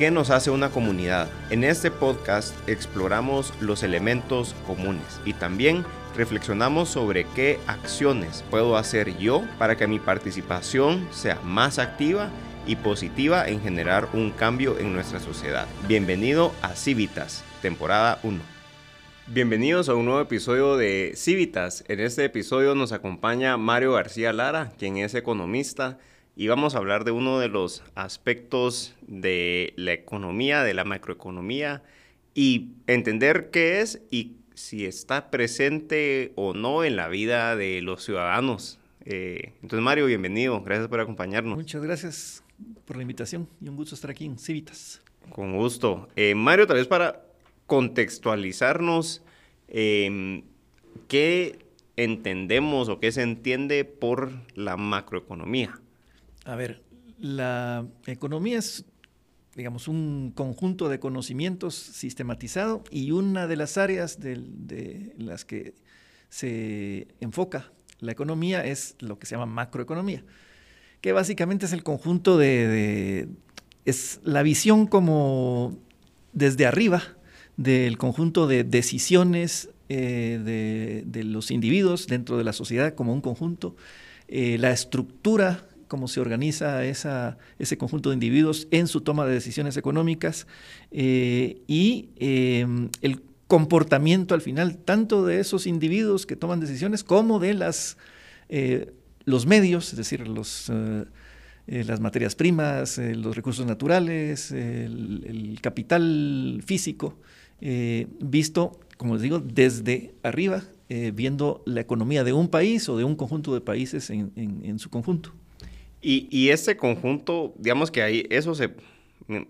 ¿Qué nos hace una comunidad? En este podcast exploramos los elementos comunes y también reflexionamos sobre qué acciones puedo hacer yo para que mi participación sea más activa y positiva en generar un cambio en nuestra sociedad. Bienvenido a Civitas, temporada 1. Bienvenidos a un nuevo episodio de Civitas. En este episodio nos acompaña Mario García Lara, quien es economista y vamos a hablar de uno de los aspectos de la economía, de la macroeconomía y entender qué es y si está presente o no en la vida de los ciudadanos. Eh, entonces, Mario, bienvenido. Gracias por acompañarnos. Muchas gracias por la invitación y un gusto estar aquí en Civitas. Con gusto. Eh, Mario, tal vez para contextualizarnos, eh, ¿qué entendemos o qué se entiende por la macroeconomía? A ver, la economía es, digamos, un conjunto de conocimientos sistematizado y una de las áreas de, las que se enfoca la economía es lo que se llama macroeconomía, que básicamente es el conjunto de, es la visión como desde arriba del conjunto de decisiones eh, de, los individuos dentro de la sociedad como un conjunto, eh, la estructura cómo se organiza ese conjunto de individuos en su toma de decisiones económicas eh, y em, el comportamiento al final tanto de esos individuos que toman decisiones como de las, eh, los medios, es decir, los, eh, las materias primas, los recursos naturales, el, capital físico, visto, como les digo, desde arriba, viendo la economía de un país o de un conjunto de países en su conjunto. Y, y este conjunto, digamos que ahí eso se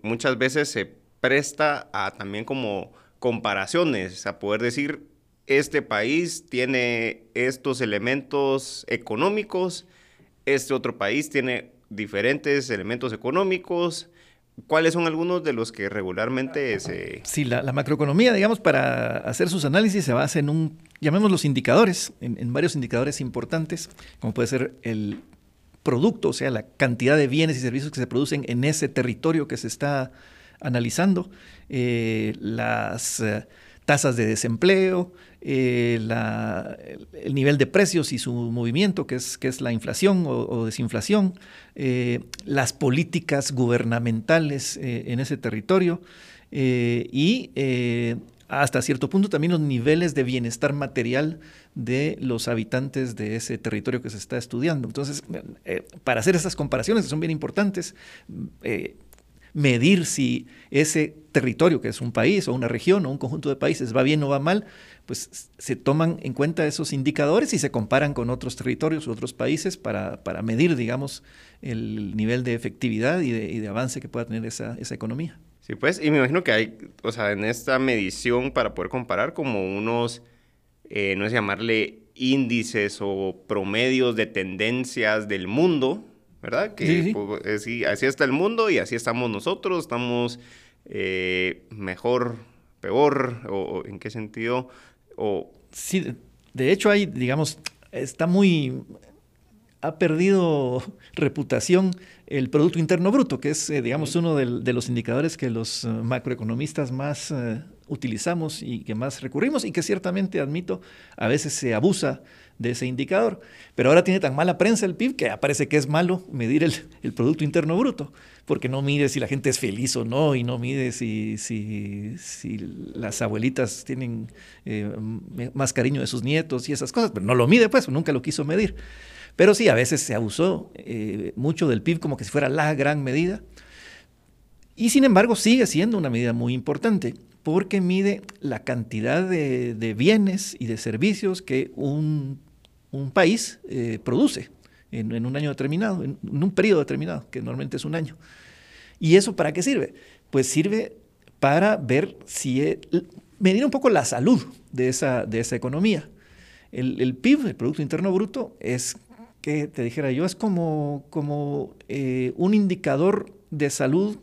muchas veces se presta a también como comparaciones, a poder decir, este país tiene estos elementos económicos, este otro país tiene diferentes elementos económicos. ¿Cuáles son algunos de los que regularmente se...? Sí, la, macroeconomía, digamos, para hacer sus análisis se basa en un, llamémoslos indicadores, en varios indicadores importantes, como puede ser el producto, o sea, la cantidad de bienes y servicios que se producen en ese territorio que se está analizando, eh, las eh, tasas de desempleo, eh, el nivel de precios y su movimiento, que es, que es la inflación o, desinflación, las políticas gubernamentales en ese territorio y hasta cierto punto también los niveles de bienestar material de los habitantes de ese territorio que se está estudiando. Entonces, eh, para hacer esas comparaciones que son bien importantes, eh, medir si ese territorio, que es un país o una región o un conjunto de países, va bien o va mal, pues se toman en cuenta esos indicadores y se comparan con otros territorios u otros países para, medir, digamos, el nivel de efectividad y de, avance que pueda tener esa, esa economía. Sí, pues, y me imagino que hay, o sea, en esta medición para poder comparar como unos, eh, no es llamarle índices o promedios de tendencias del mundo, ¿verdad? Que pues, así está el mundo y así estamos nosotros, estamos eh, mejor, peor, o, en qué sentido, o... Sí, de hecho hay, digamos, está muy ha perdido reputación el Producto Interno Bruto, que es, eh, digamos, uno de los indicadores que los eh, macroeconomistas más eh, utilizamos y que más recurrimos y que ciertamente, admito, a veces se abusa de ese indicador. Pero ahora tiene tan mala prensa el PIB que parece que es malo medir el, Producto Interno Bruto, porque no mide si la gente es feliz o no y no mide si, si, si las abuelitas tienen más cariño de sus nietos y esas cosas, pero no lo mide, pues, nunca lo quiso medir. Pero sí, a veces se abusó eh, mucho del PIB como que si fuera la gran medida. Y sin embargo sigue siendo una medida muy importante porque mide la cantidad de, bienes y de servicios que un, país eh, produce en, un año determinado, en, un periodo determinado, que normalmente es un año. ¿Y eso para qué sirve? Pues sirve para ver si, e, medir un poco la salud de esa, de esa economía. El, el, PIB, el Producto Interno Bruto, es que te dijera yo, es como, como eh, un indicador de salud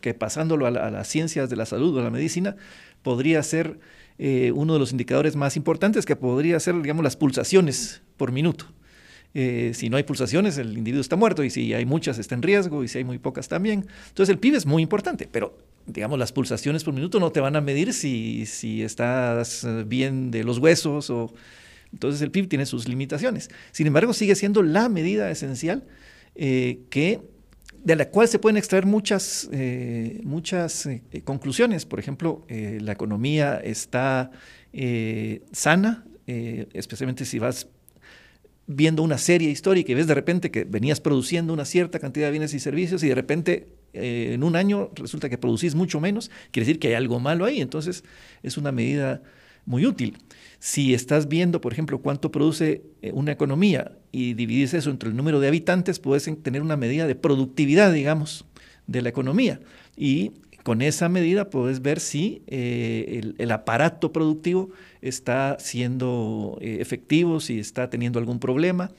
que pasándolo a, las ciencias de la salud o a la medicina, podría ser eh, uno de los indicadores más importantes, que podría ser, digamos, las pulsaciones por minuto. Eh, si no hay pulsaciones, el individuo está muerto, y si hay muchas, está en riesgo, y si hay muy pocas también. Entonces el PIB es muy importante, pero digamos, las pulsaciones por minuto no te van a medir si, si estás bien de los huesos o... Entonces el PIB tiene sus limitaciones. Sin embargo, sigue siendo la medida esencial eh, que, de la cual se pueden extraer muchas, eh, muchas eh, conclusiones. Por ejemplo, la economía está sana, especialmente si vas viendo una serie histórica y ves de repente que venías produciendo una cierta cantidad de bienes y servicios y de repente en un año resulta que producís mucho menos, quiere decir que hay algo malo ahí. Entonces es una medida muy útil. Si estás viendo, por ejemplo, cuánto produce eh, una economía y divides eso entre el número de habitantes, puedes tener una medida de productividad, digamos, de la economía. Y con esa medida puedes ver si eh, el, aparato productivo está siendo eh, efectivo, si está teniendo algún problema.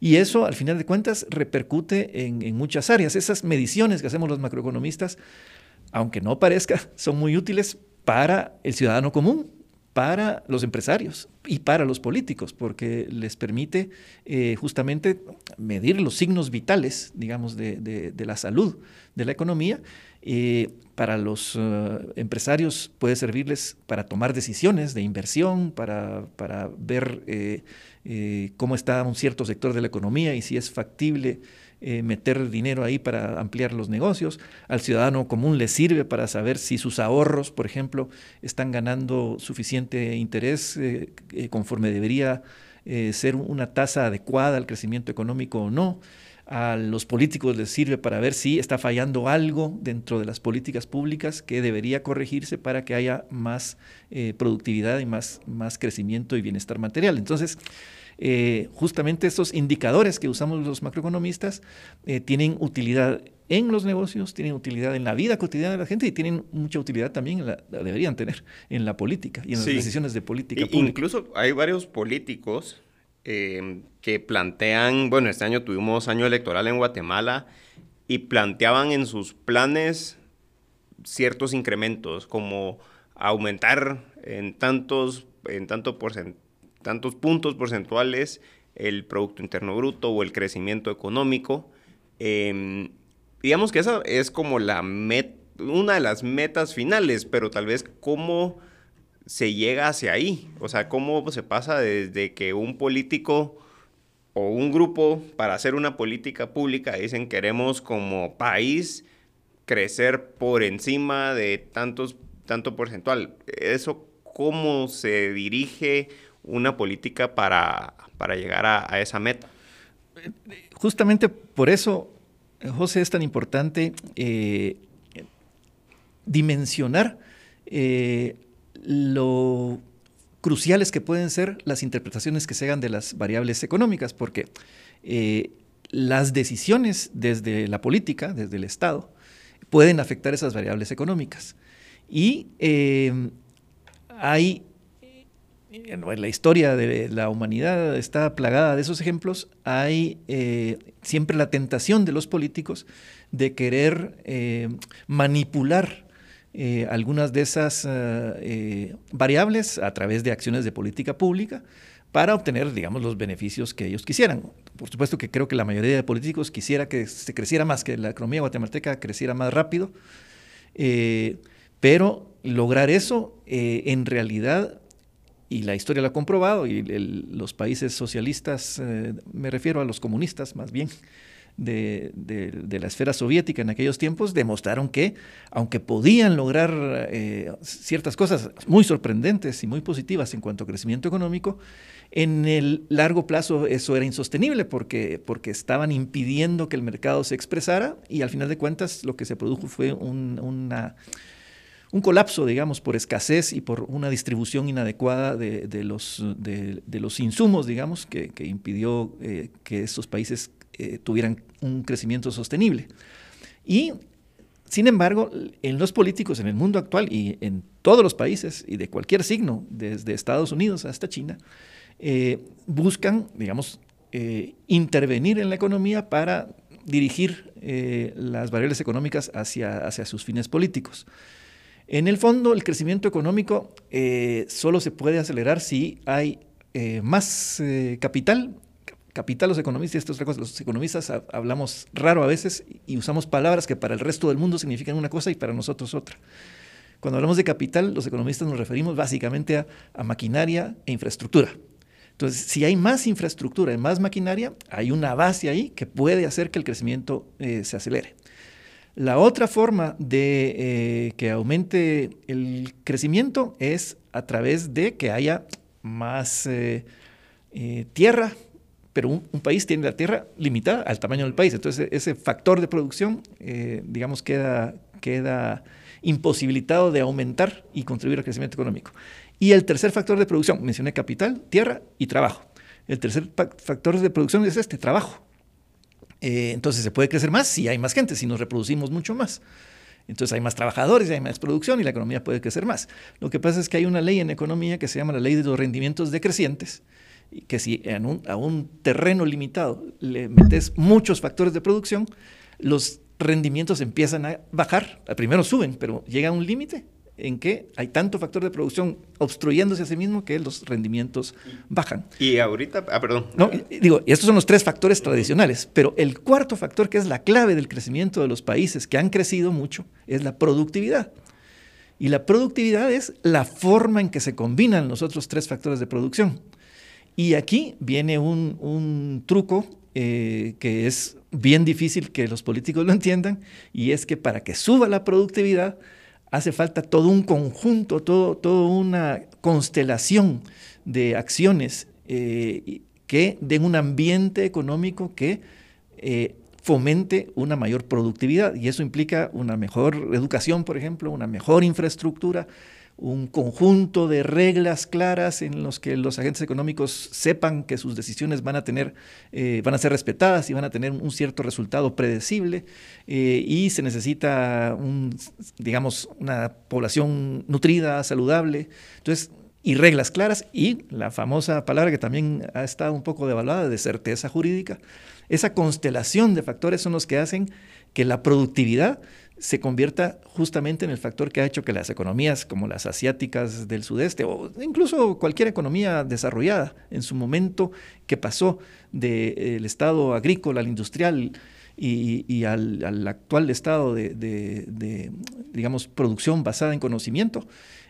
Y eso, al final de cuentas, repercute en, en muchas áreas. Esas mediciones que hacemos los macroeconomistas, aunque no parezca, son muy útiles para el ciudadano común, para los empresarios y para los políticos, porque les permite eh, justamente medir los signos vitales, digamos, de, la salud de la economía. Eh, para los eh, empresarios puede servirles para tomar decisiones de inversión, para, para ver cómo está un cierto sector de la economía y si es factible eh, meter dinero ahí para ampliar los negocios. Al ciudadano común le sirve para saber si sus ahorros, por ejemplo, están ganando suficiente interés eh, eh, conforme debería ser una tasa adecuada al crecimiento económico o no. A los políticos les sirve para ver si está fallando algo dentro de las políticas públicas que debería corregirse para que haya más productividad y más, más crecimiento y bienestar material. Entonces, eh, justamente estos indicadores que usamos los macroeconomistas eh, tienen utilidad en los negocios, tienen utilidad en la vida cotidiana de la gente y tienen mucha utilidad también, la, deberían tener, en la política y en las decisiones de política pública. Incluso hay varios políticos eh, que plantean, bueno, este año tuvimos año electoral en Guatemala y planteaban en sus planes ciertos incrementos, como aumentar en tantos, en tanto porcentaje tantos puntos porcentuales el Producto Interno Bruto o el crecimiento económico. Em, digamos que esa es como la una de las metas finales, pero tal vez cómo se llega hacia ahí, o sea, cómo se pasa desde que un político o un grupo para hacer una política pública dicen queremos como país crecer por encima de tantos, tanto porcentual. Eso cómo se dirige una política para, llegar a, esa meta. Justamente por eso, José, es tan importante eh, dimensionar eh, lo cruciales que pueden ser las interpretaciones que se hagan de las variables económicas, porque eh, las decisiones desde la política, desde el Estado, pueden afectar esas variables económicas. Y hay la historia de la humanidad está plagada de esos ejemplos, hay eh, siempre la tentación de los políticos de querer eh, manipular eh, algunas de esas variables a través de acciones de política pública para obtener, digamos, los beneficios que ellos quisieran. Por supuesto que creo que la mayoría de políticos quisiera que se creciera más, que la economía guatemalteca creciera más rápido, pero lograr eso en realidad y la historia lo ha comprobado, y los países socialistas, eh, me refiero a los comunistas más bien, de, la esfera soviética en aquellos tiempos, demostraron que, aunque podían lograr eh, ciertas cosas muy sorprendentes y muy positivas en cuanto a crecimiento económico, en el largo plazo eso era insostenible porque, porque estaban impidiendo que el mercado se expresara y al final de cuentas lo que se produjo fue una un colapso, digamos, por escasez y por una distribución inadecuada de, los, de, los, insumos, digamos, que, impidió eh, que estos países eh, tuvieran un crecimiento sostenible. Y, sin embargo, en los políticos en el mundo actual y en todos los países y de cualquier signo, desde Estados Unidos hasta China, eh, buscan, digamos, intervenir en la economía para dirigir las variables económicas hacia, hacia sus fines políticos. En el fondo, el crecimiento económico eh, solo se puede acelerar si hay eh, más eh, capital, capital los economistas, esto es otra cosa, los economistas hablamos raro a veces y usamos palabras que para el resto del mundo significan una cosa y para nosotros otra. Cuando hablamos de capital, los economistas nos referimos básicamente a, maquinaria e infraestructura. Entonces, si hay más infraestructura y más maquinaria, hay una base ahí que puede hacer que el crecimiento se acelere. La otra forma de eh, que aumente el crecimiento es a través de que haya más eh, tierra, pero un, país tiene la tierra limitada al tamaño del país. Entonces, ese factor de producción, digamos, queda, queda imposibilitado de aumentar y contribuir al crecimiento económico. Y el tercer factor de producción, mencioné capital, tierra y trabajo. El tercer factor de producción es este, trabajo. Eh, entonces se puede crecer más si hay más gente, si nos reproducimos mucho más. Entonces hay más trabajadores, hay más producción y la economía puede crecer más. Lo que pasa es que hay una ley en economía que se llama la ley de los rendimientos decrecientes, que si a un terreno limitado le metes muchos factores de producción, los rendimientos empiezan a bajar. Primero suben, pero llega a un límite en que hay tanto factor de producción obstruyéndose a sí mismo que los rendimientos bajan. Y ahorita, ah, perdón. No, digo, estos son los tres factores tradicionales, pero el cuarto factor que es la clave del crecimiento de los países que han crecido mucho es la productividad. Y la productividad es la forma en que se combinan los otros tres factores de producción. Y aquí viene un, un truco eh, que es bien difícil que los políticos lo entiendan, y es que para que suba la productividad hace falta todo un conjunto, todo, toda una constelación de acciones eh, que den un ambiente económico que eh, fomente una mayor productividad. Y eso implica una mejor educación, por ejemplo, una mejor infraestructura, un conjunto de reglas claras en los que los agentes económicos sepan que sus decisiones van a tener, eh, van a ser respetadas y van a tener un cierto resultado predecible eh, y se necesita un, digamos, una población nutrida, saludable. Entonces, y reglas claras y la famosa palabra que también ha estado un poco devaluada de certeza jurídica. Esa constelación de factores son los que hacen que la productividad se convierta justamente en el factor que ha hecho que las economías como las asiáticas del sudeste o incluso cualquier economía desarrollada en su momento que pasó del estado agrícola al industrial y, al, actual estado de, digamos, producción basada en conocimiento,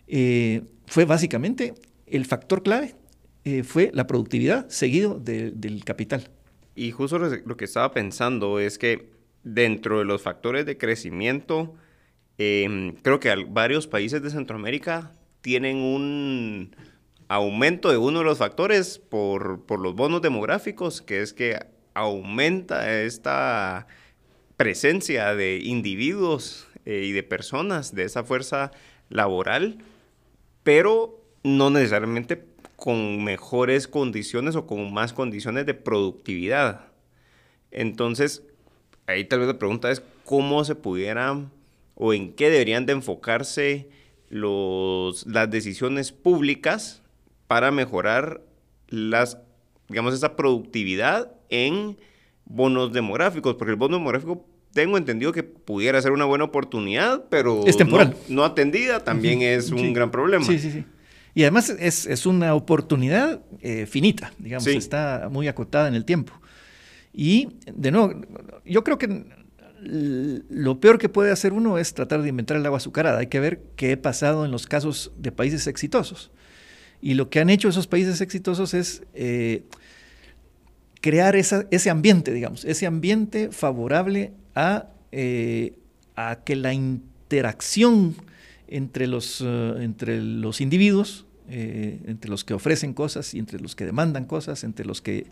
eh, fue básicamente el factor clave, eh, fue la productividad seguido del capital. Y justo lo que estaba pensando es que dentro de los factores de crecimiento, em, creo que varios países de Centroamérica tienen un aumento de uno de los factores por, los bonos demográficos, que es que aumenta esta presencia de individuos eh, y de personas de esa fuerza laboral, pero no necesariamente con mejores condiciones o con más condiciones de productividad. Entonces, ahí tal vez la pregunta es cómo se pudiera o en qué deberían de enfocarse los, las decisiones públicas para mejorar las, digamos, esa productividad en bonos demográficos, porque el bono demográfico tengo entendido que pudiera ser una buena oportunidad, pero es temporal. No, atendida también es un gran problema. Sí, sí, sí. Y además es, una oportunidad eh, finita, digamos, está muy acotada en el tiempo. Y de nuevo, yo creo que lo peor que puede hacer uno es tratar de inventar el agua azucarada. Hay que ver qué ha pasado en los casos de países exitosos. Y lo que han hecho esos países exitosos es eh, crear ese ambiente, digamos, ese ambiente favorable a, eh, a que la interacción entre los, eh, entre los individuos, entre los que ofrecen cosas y entre los que demandan cosas, entre los que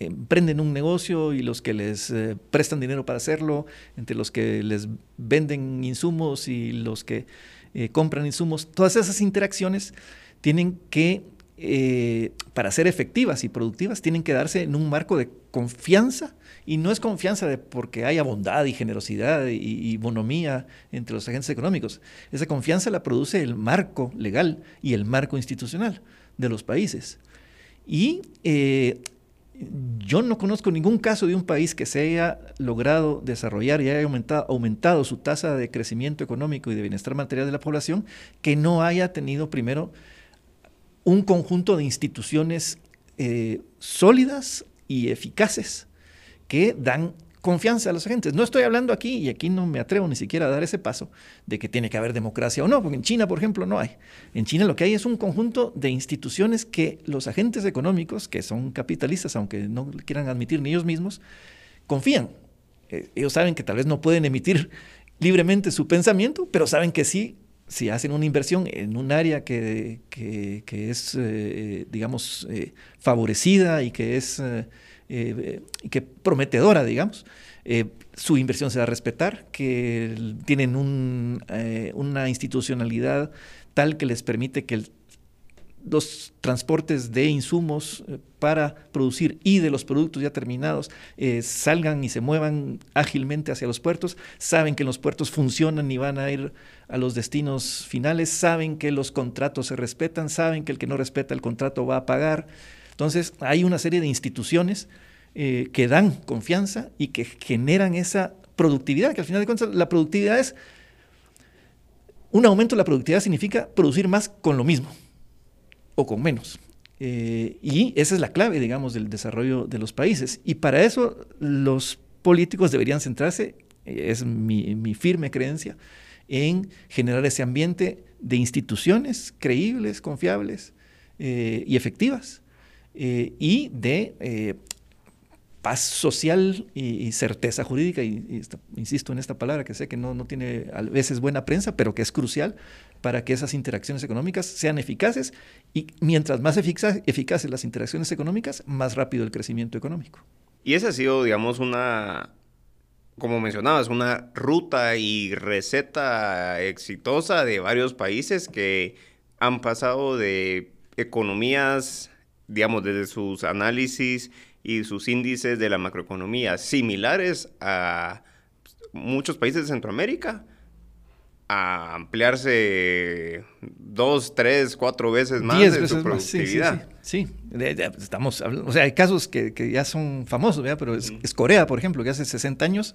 emprenden un negocio y los que les eh, prestan dinero para hacerlo, entre los que les venden insumos y los que eh, compran insumos, todas esas interacciones tienen que, eh, para ser efectivas y productivas, tienen que darse en un marco de confianza y no es confianza de porque haya bondad y generosidad y, bonomía entre los agentes económicos. Esa confianza la produce el marco legal y el marco institucional de los países. Y yo no conozco ningún caso de un país que se haya logrado desarrollar y haya aumentado, su tasa de crecimiento económico y de bienestar material de la población que no haya tenido primero un conjunto de instituciones eh, sólidas y eficaces que dan confianza a los agentes. No estoy hablando aquí, y aquí no me atrevo ni siquiera a dar ese paso, de que tiene que haber democracia o no, porque en China, por ejemplo, no hay. En China lo que hay es un conjunto de instituciones que los agentes económicos, que son capitalistas, aunque no quieran admitir ni ellos mismos, confían. Eh, ellos saben que tal vez no pueden emitir libremente su pensamiento, pero saben que sí, si hacen una inversión en un área que, es, eh, digamos, eh, favorecida y que es que prometedora, digamos, su inversión se va a respetar, que tienen una institucionalidad tal que les permite que los transportes de insumos eh, para producir y de los productos ya terminados eh, salgan y se muevan ágilmente hacia los puertos, saben que los puertos funcionan y van a ir a los destinos finales, saben que los contratos se respetan, saben que el que no respeta el contrato va a pagar. Entonces hay una serie de instituciones eh, que dan confianza y que generan esa productividad, que al final de cuentas la productividad es, un aumento de la productividad significa producir más con lo mismo o con menos. Eh, y esa es la clave, digamos, del desarrollo de los países. Y para eso los políticos deberían centrarse, eh, es mi, firme creencia, en generar ese ambiente de instituciones creíbles, confiables y efectivas, y de paz social y, certeza jurídica, y, insisto en esta palabra que sé que no, no tiene a veces buena prensa, pero que es crucial para que esas interacciones económicas sean eficaces y mientras más eficaces las interacciones económicas, más rápido el crecimiento económico. Y esa ha sido, digamos, una, como mencionabas, una ruta y receta exitosa de varios países que han pasado de economías, digamos, desde sus análisis y sus índices de la macroeconomía similares a muchos países de Centroamérica a ampliarse dos, tres, cuatro veces más de su productividad. sí, estamos o sea, hay casos que, ya son famosos, pero es, Corea, por ejemplo, que hace 60 años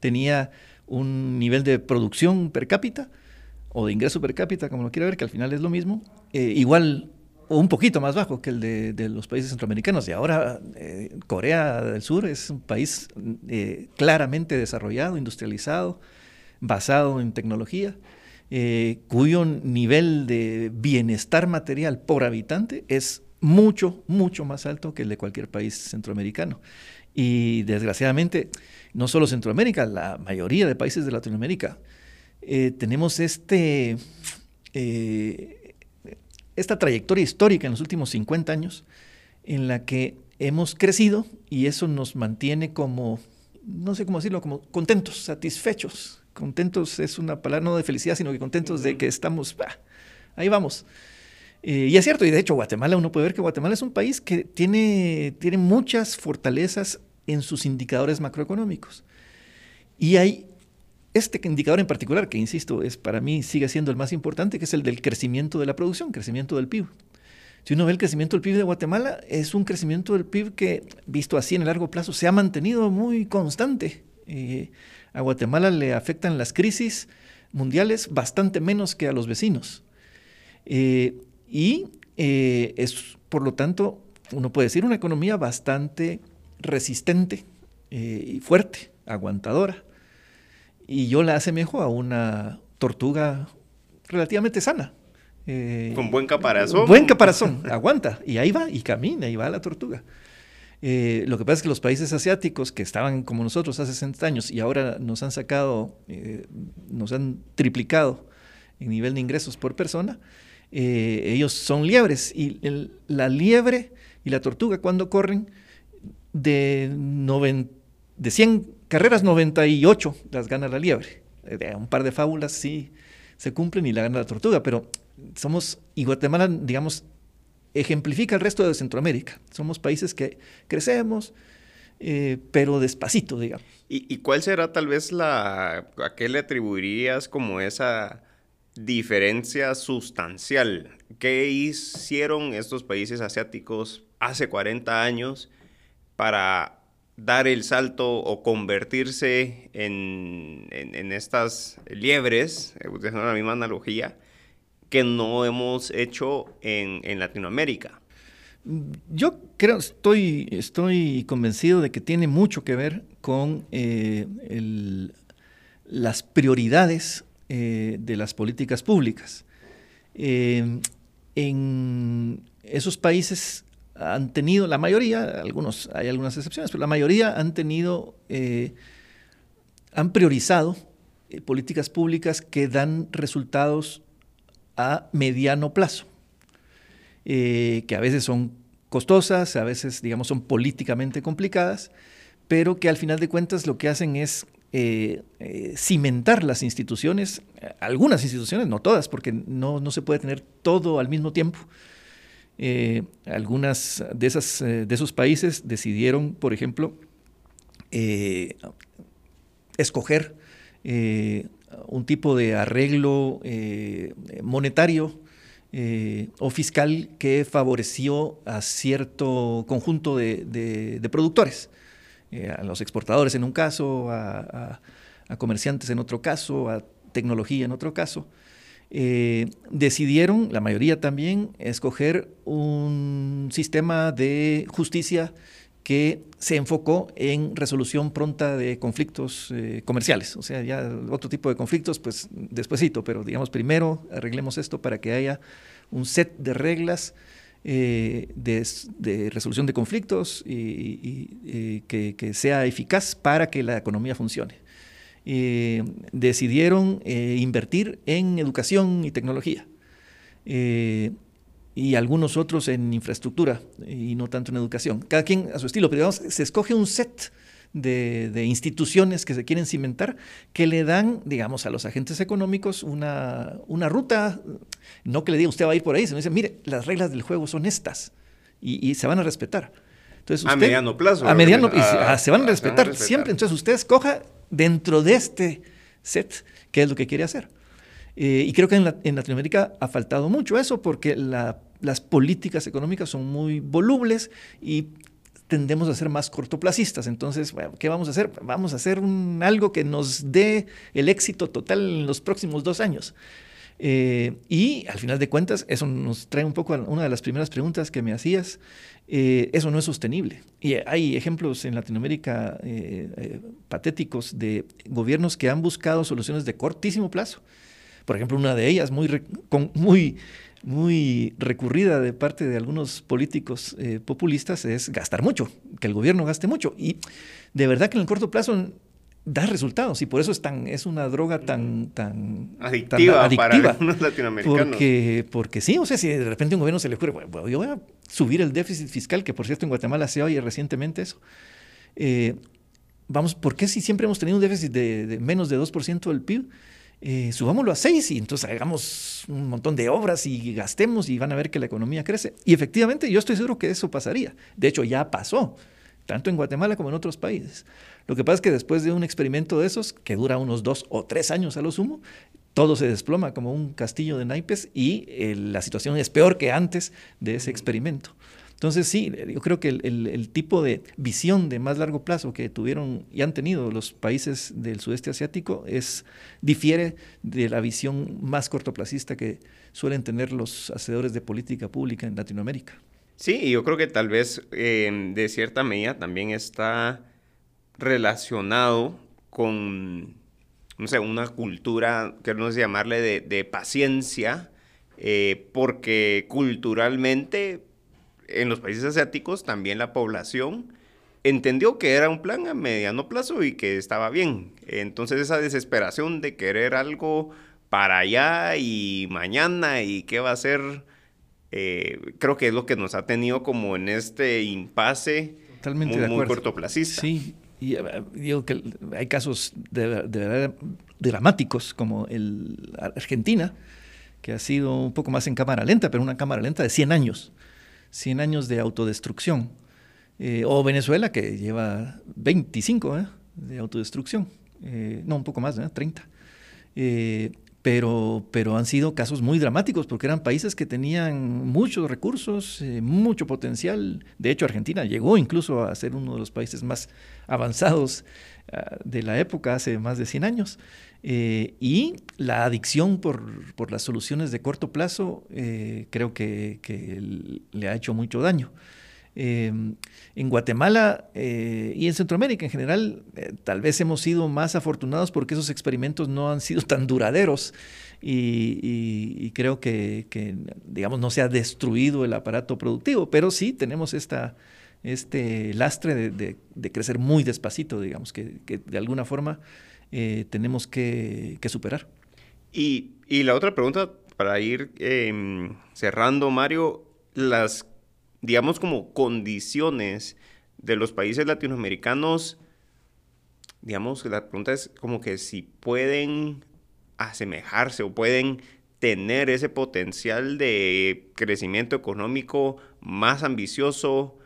tenía un nivel de producción per cápita o de ingreso per cápita, como lo quiera ver, que al final es lo mismo, eh, igual un poquito más bajo que el de, los países centroamericanos. Y ahora eh, Corea del Sur es un país eh, claramente desarrollado, industrializado, basado en tecnología, eh, cuyo nivel de bienestar material por habitante es mucho, mucho más alto que el de cualquier país centroamericano. Y desgraciadamente, no solo Centroamérica, la mayoría de países de Latinoamérica, tenemos este, esta trayectoria histórica en los últimos 50 años en la que hemos crecido y eso nos mantiene como, no sé cómo decirlo, como contentos, satisfechos Contentos es una palabra no de felicidad, sino que contentos de que estamos, ahí vamos. Eh, y es cierto, y de hecho Guatemala, uno puede ver que Guatemala es un país que tiene, tiene muchas fortalezas en sus indicadores macroeconómicos. Y hay este indicador en particular, que insisto, es para mí sigue siendo el más importante, que es el del crecimiento de la producción, crecimiento del PIB. Si uno ve el crecimiento del PIB de Guatemala, es un crecimiento del PIB que, visto así en el largo plazo, se ha mantenido muy constante. Eh, a Guatemala le afectan las crisis mundiales bastante menos que a los vecinos. Eh, y eh, es, por lo tanto, uno puede decir una economía bastante resistente y fuerte, aguantadora. Y yo la asemejo a una tortuga relativamente sana. Con buen caparazón. Buen caparazón, aguanta. Y ahí va, y camina, y va la tortuga. Eh, lo que pasa es que los países asiáticos que estaban como nosotros hace 60 años y ahora nos han sacado, eh, nos han triplicado en nivel de ingresos por persona, eh, ellos son liebres y la liebre y la tortuga cuando corren de, de 100 carreras 98 las gana la liebre. un par de fábulas sí se cumplen y la gana la tortuga, pero somos, y Guatemala, digamos, ejemplifica el resto de Centroamérica. Somos países que crecemos, eh, pero despacito, digamos. ¿Y, cuál será tal vez la... a qué le atribuirías como esa diferencia sustancial? ¿Qué hicieron estos países asiáticos hace 40 años para dar el salto o convertirse en, en, estas liebres, usando la misma analogía, que no hemos hecho en, Latinoamérica. Yo creo, estoy, estoy convencido de que tiene mucho que ver con eh, las prioridades eh, de las políticas públicas. Eh, en esos países han tenido, la mayoría, algunos, hay algunas excepciones, pero la mayoría han tenido, han priorizado políticas públicas que dan resultados a mediano plazo. Eh, que a veces son costosas, a veces, digamos, son políticamente complicadas, pero que al final de cuentas lo que hacen es eh, eh, cimentar las instituciones, algunas instituciones, no todas, porque no, no se puede tener todo al mismo tiempo. Algunas de, esas, de esos países decidieron, por ejemplo, escoger un tipo de arreglo monetario eh, o fiscal que favoreció a cierto conjunto de, productores, eh, a los exportadores en un caso, a, comerciantes en otro caso, a tecnología en otro caso. Eh, decidieron, la mayoría también, escoger un sistema de justicia que se enfocó en resolución pronta de conflictos comerciales. O sea, ya otro tipo de conflictos, pues despuesito, pero digamos primero arreglemos esto para que haya un set de reglas eh, de, resolución de conflictos y, que, sea eficaz para que la economía funcione. Eh, decidieron eh, invertir en educación y tecnología y algunos otros en infraestructura y no tanto en educación. Cada quien a su estilo, pero digamos, se escoge un set de, instituciones que se quieren cimentar que le dan, digamos, a los agentes económicos una, una ruta, no que le diga usted va a ir por ahí, sino dice, mire, las reglas del juego son estas y, se van a respetar. Entonces a mediano plazo. A mediano, ah, se van a respetar, siempre. Entonces usted escoja dentro de este set qué es lo que quiere hacer. Eh, y creo que en, Latinoamérica ha faltado mucho eso porque las políticas económicas son muy volubles y tendemos a ser más cortoplacistas. Entonces, ¿qué vamos a hacer? Vamos a hacer algo que nos dé el éxito total en los próximos dos años. Eh, y al final de cuentas, eso nos trae un poco a una de las primeras preguntas que me hacías. Eh, eso no es sostenible. Y hay ejemplos en Latinoamérica eh, patéticos de gobiernos que han buscado soluciones de cortísimo plazo. Por ejemplo, una de ellas muy, muy muy recurrida de parte de algunos políticos eh, populistas es gastar mucho, que el gobierno gaste mucho. Y de verdad que en el corto plazo da resultados y por eso es, tan, es una droga tan, tan adictiva, para algunos latinoamericanos. Porque, porque sí, o sea, si de repente un gobierno se le ocurre, bueno, yo voy a subir el déficit fiscal, que por cierto en Guatemala se oye recientemente eso. Eh, vamos, ¿por qué si siempre hemos tenido un déficit de, menos de 2% del PIB? eh, subámoslo a seis y entonces hagamos un montón de obras y gastemos y van a ver que la economía crece. Y efectivamente yo estoy seguro que eso pasaría. De hecho, ya pasó, tanto en Guatemala como en otros países. Lo que pasa es que después de un experimento de esos, que dura unos dos o tres años a lo sumo, todo se desploma como un castillo de naipes y eh, la situación es peor que antes de ese experimento. Entonces sí, yo creo que el, tipo de visión de más largo plazo que tuvieron y han tenido los países del sudeste asiático es difiere de la visión más cortoplacista que suelen tener los hacedores de política pública en Latinoamérica. Sí, y yo creo que tal vez de cierta medida también está relacionado con, no sé, una cultura, queremos llamarle de, paciencia, eh, porque culturalmente en los países asiáticos también la población entendió que era un plan a mediano plazo y que estaba bien. Entonces esa desesperación de querer algo para allá y mañana y qué va a ser, eh, creo que es lo que nos ha tenido como en este impasse Totalmente muy, de muy cortoplacista. Sí, y eh, digo que hay casos de, verdad dramáticos como el Argentina, que ha sido un poco más en cámara lenta, pero una cámara lenta de 100 años. 100 años de autodestrucción. Eh, o Venezuela, que lleva 25 ¿eh? de autodestrucción. Eh, no, un poco más, 30. Pero, pero han sido casos muy dramáticos porque eran países que tenían muchos recursos, mucho potencial. De hecho, Argentina llegó incluso a ser uno de los países más avanzados ah, de la época hace más de 100 años. Eh, y la adicción por, las soluciones de corto plazo eh, creo que, le ha hecho mucho daño. En Guatemala y en Centroamérica en general, tal vez hemos sido más afortunados porque esos experimentos no han sido tan duraderos y, creo que, digamos, no se ha destruido el aparato productivo, pero sí tenemos esta, este lastre de, crecer muy despacito, digamos, que, de alguna forma eh, tenemos que, superar. Y, la otra pregunta, para ir em, cerrando, Mario, las, digamos, como condiciones de los países latinoamericanos, digamos, la pregunta es como que si pueden asemejarse o pueden tener ese potencial de crecimiento económico más ambicioso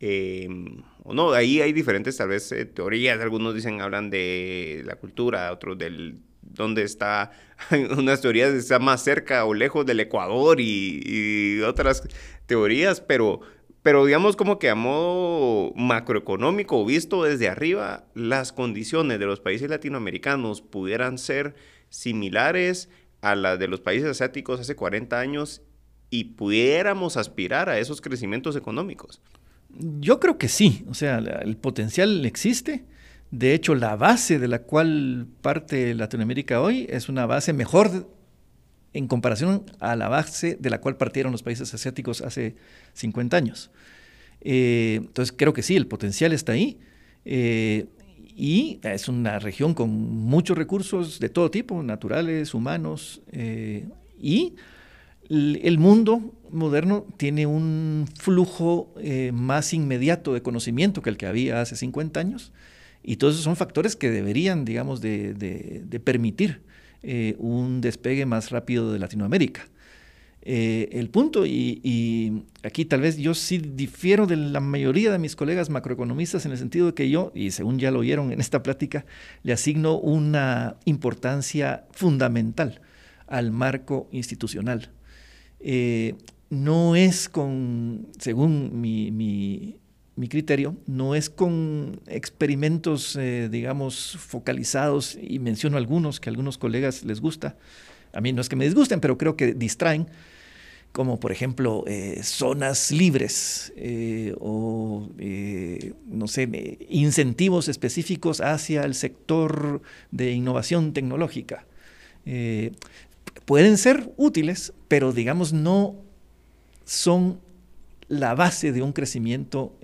em, o no. Ahí hay diferentes tal vez eh, teorías. Algunos dicen, hablan de la cultura, otros del dónde está, unas teorías está más cerca o lejos del Ecuador y, otras teorías, pero, pero digamos como que a modo macroeconómico visto desde arriba, las condiciones de los países latinoamericanos pudieran ser similares a las de los países asiáticos hace 40 años y pudiéramos aspirar a esos crecimientos económicos? Yo creo que sí, o sea, el potencial existe. De hecho, la base de la cual parte Latinoamérica hoy es una base mejor en comparación a la base de la cual partieron los países asiáticos hace 50 años. Eh, entonces, creo que sí, el potencial está ahí. Eh, y es una región con muchos recursos de todo tipo, naturales, humanos, eh, y el mundo moderno tiene un flujo más inmediato de conocimiento que el que había hace 50 años, y todos esos son factores que deberían, digamos, de, permitir eh, un despegue más rápido de Latinoamérica. Eh, el punto, y, aquí tal vez yo sí difiero de la mayoría de mis colegas macroeconomistas en el sentido de que yo, y según ya lo oyeron en esta plática, le asigno una importancia fundamental al marco institucional. Eh, no es con, según mi, criterio, no es con experimentos, eh, digamos, focalizados, y menciono algunos que a algunos colegas les gusta, a mí no es que me disgusten, pero creo que distraen, como por ejemplo eh, zonas libres eh, o, no sé, incentivos específicos hacia el sector de innovación tecnológica. pueden ser útiles, pero digamos no son la base de un crecimiento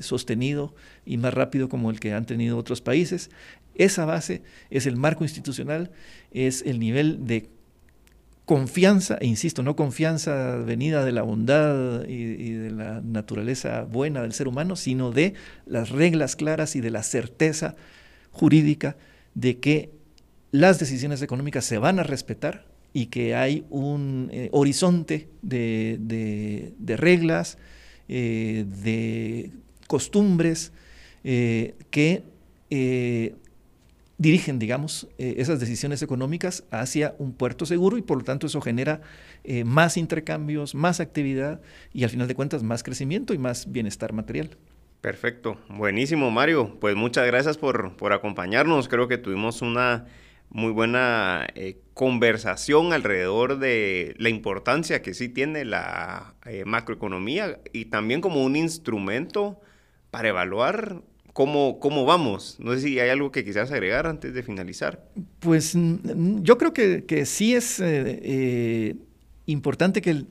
sostenido y más rápido como el que han tenido otros países. Esa base es el marco institucional, es el nivel de confianza, e insisto, no confianza venida de la bondad y, de la naturaleza buena del ser humano, sino de las reglas claras y de la certeza jurídica de que las decisiones económicas se van a respetar y que hay un eh, horizonte de, reglas, eh, de costumbres eh, que dirigen, digamos, esas decisiones económicas hacia un puerto seguro y por lo tanto eso genera más intercambios, más actividad y al final de cuentas más crecimiento y más bienestar material. Perfecto, buenísimo Mario, pues muchas gracias por, acompañarnos, creo que tuvimos una muy buena eh, conversación alrededor de la importancia que sí tiene la macroeconomía y también como un instrumento para evaluar ¿Cómo, ¿Cómo vamos? No sé si hay algo que quisieras agregar antes de finalizar. Pues yo creo que, sí es eh, eh, importante que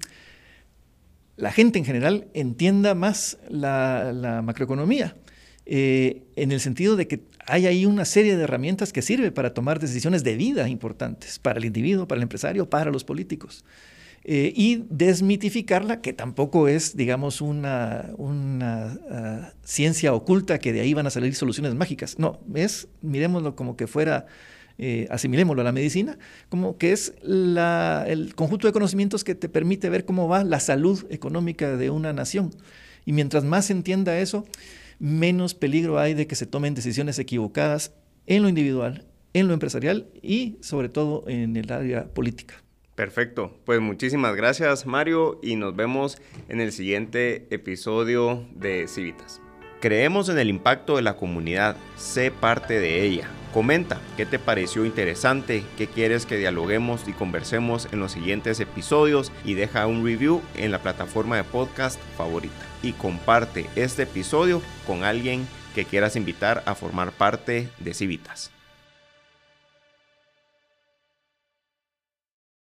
la gente en general entienda más la, macroeconomía, eh, en el sentido de que hay ahí una serie de herramientas que sirve para tomar decisiones de vida importantes para el individuo, para el empresario, para los políticos. Eh, y desmitificarla, que tampoco es, digamos, una, ah, ciencia oculta que de ahí van a salir soluciones mágicas. No, es, miremoslo como que fuera, eh, asimilémoslo a la medicina, como que es el conjunto de conocimientos que te permite ver cómo va la salud económica de una nación. Y mientras más se entienda eso, menos peligro hay de que se tomen decisiones equivocadas en lo individual, en lo empresarial y sobre todo en el área política. Perfecto, pues muchísimas gracias Mario y nos vemos en el siguiente episodio de Civitas. Creemos en el impacto de la comunidad, sé parte de ella. Comenta qué te pareció interesante, qué quieres que dialoguemos y conversemos en los siguientes episodios y deja un review en la plataforma de podcast favorita. Y comparte este episodio con alguien que quieras invitar a formar parte de Civitas.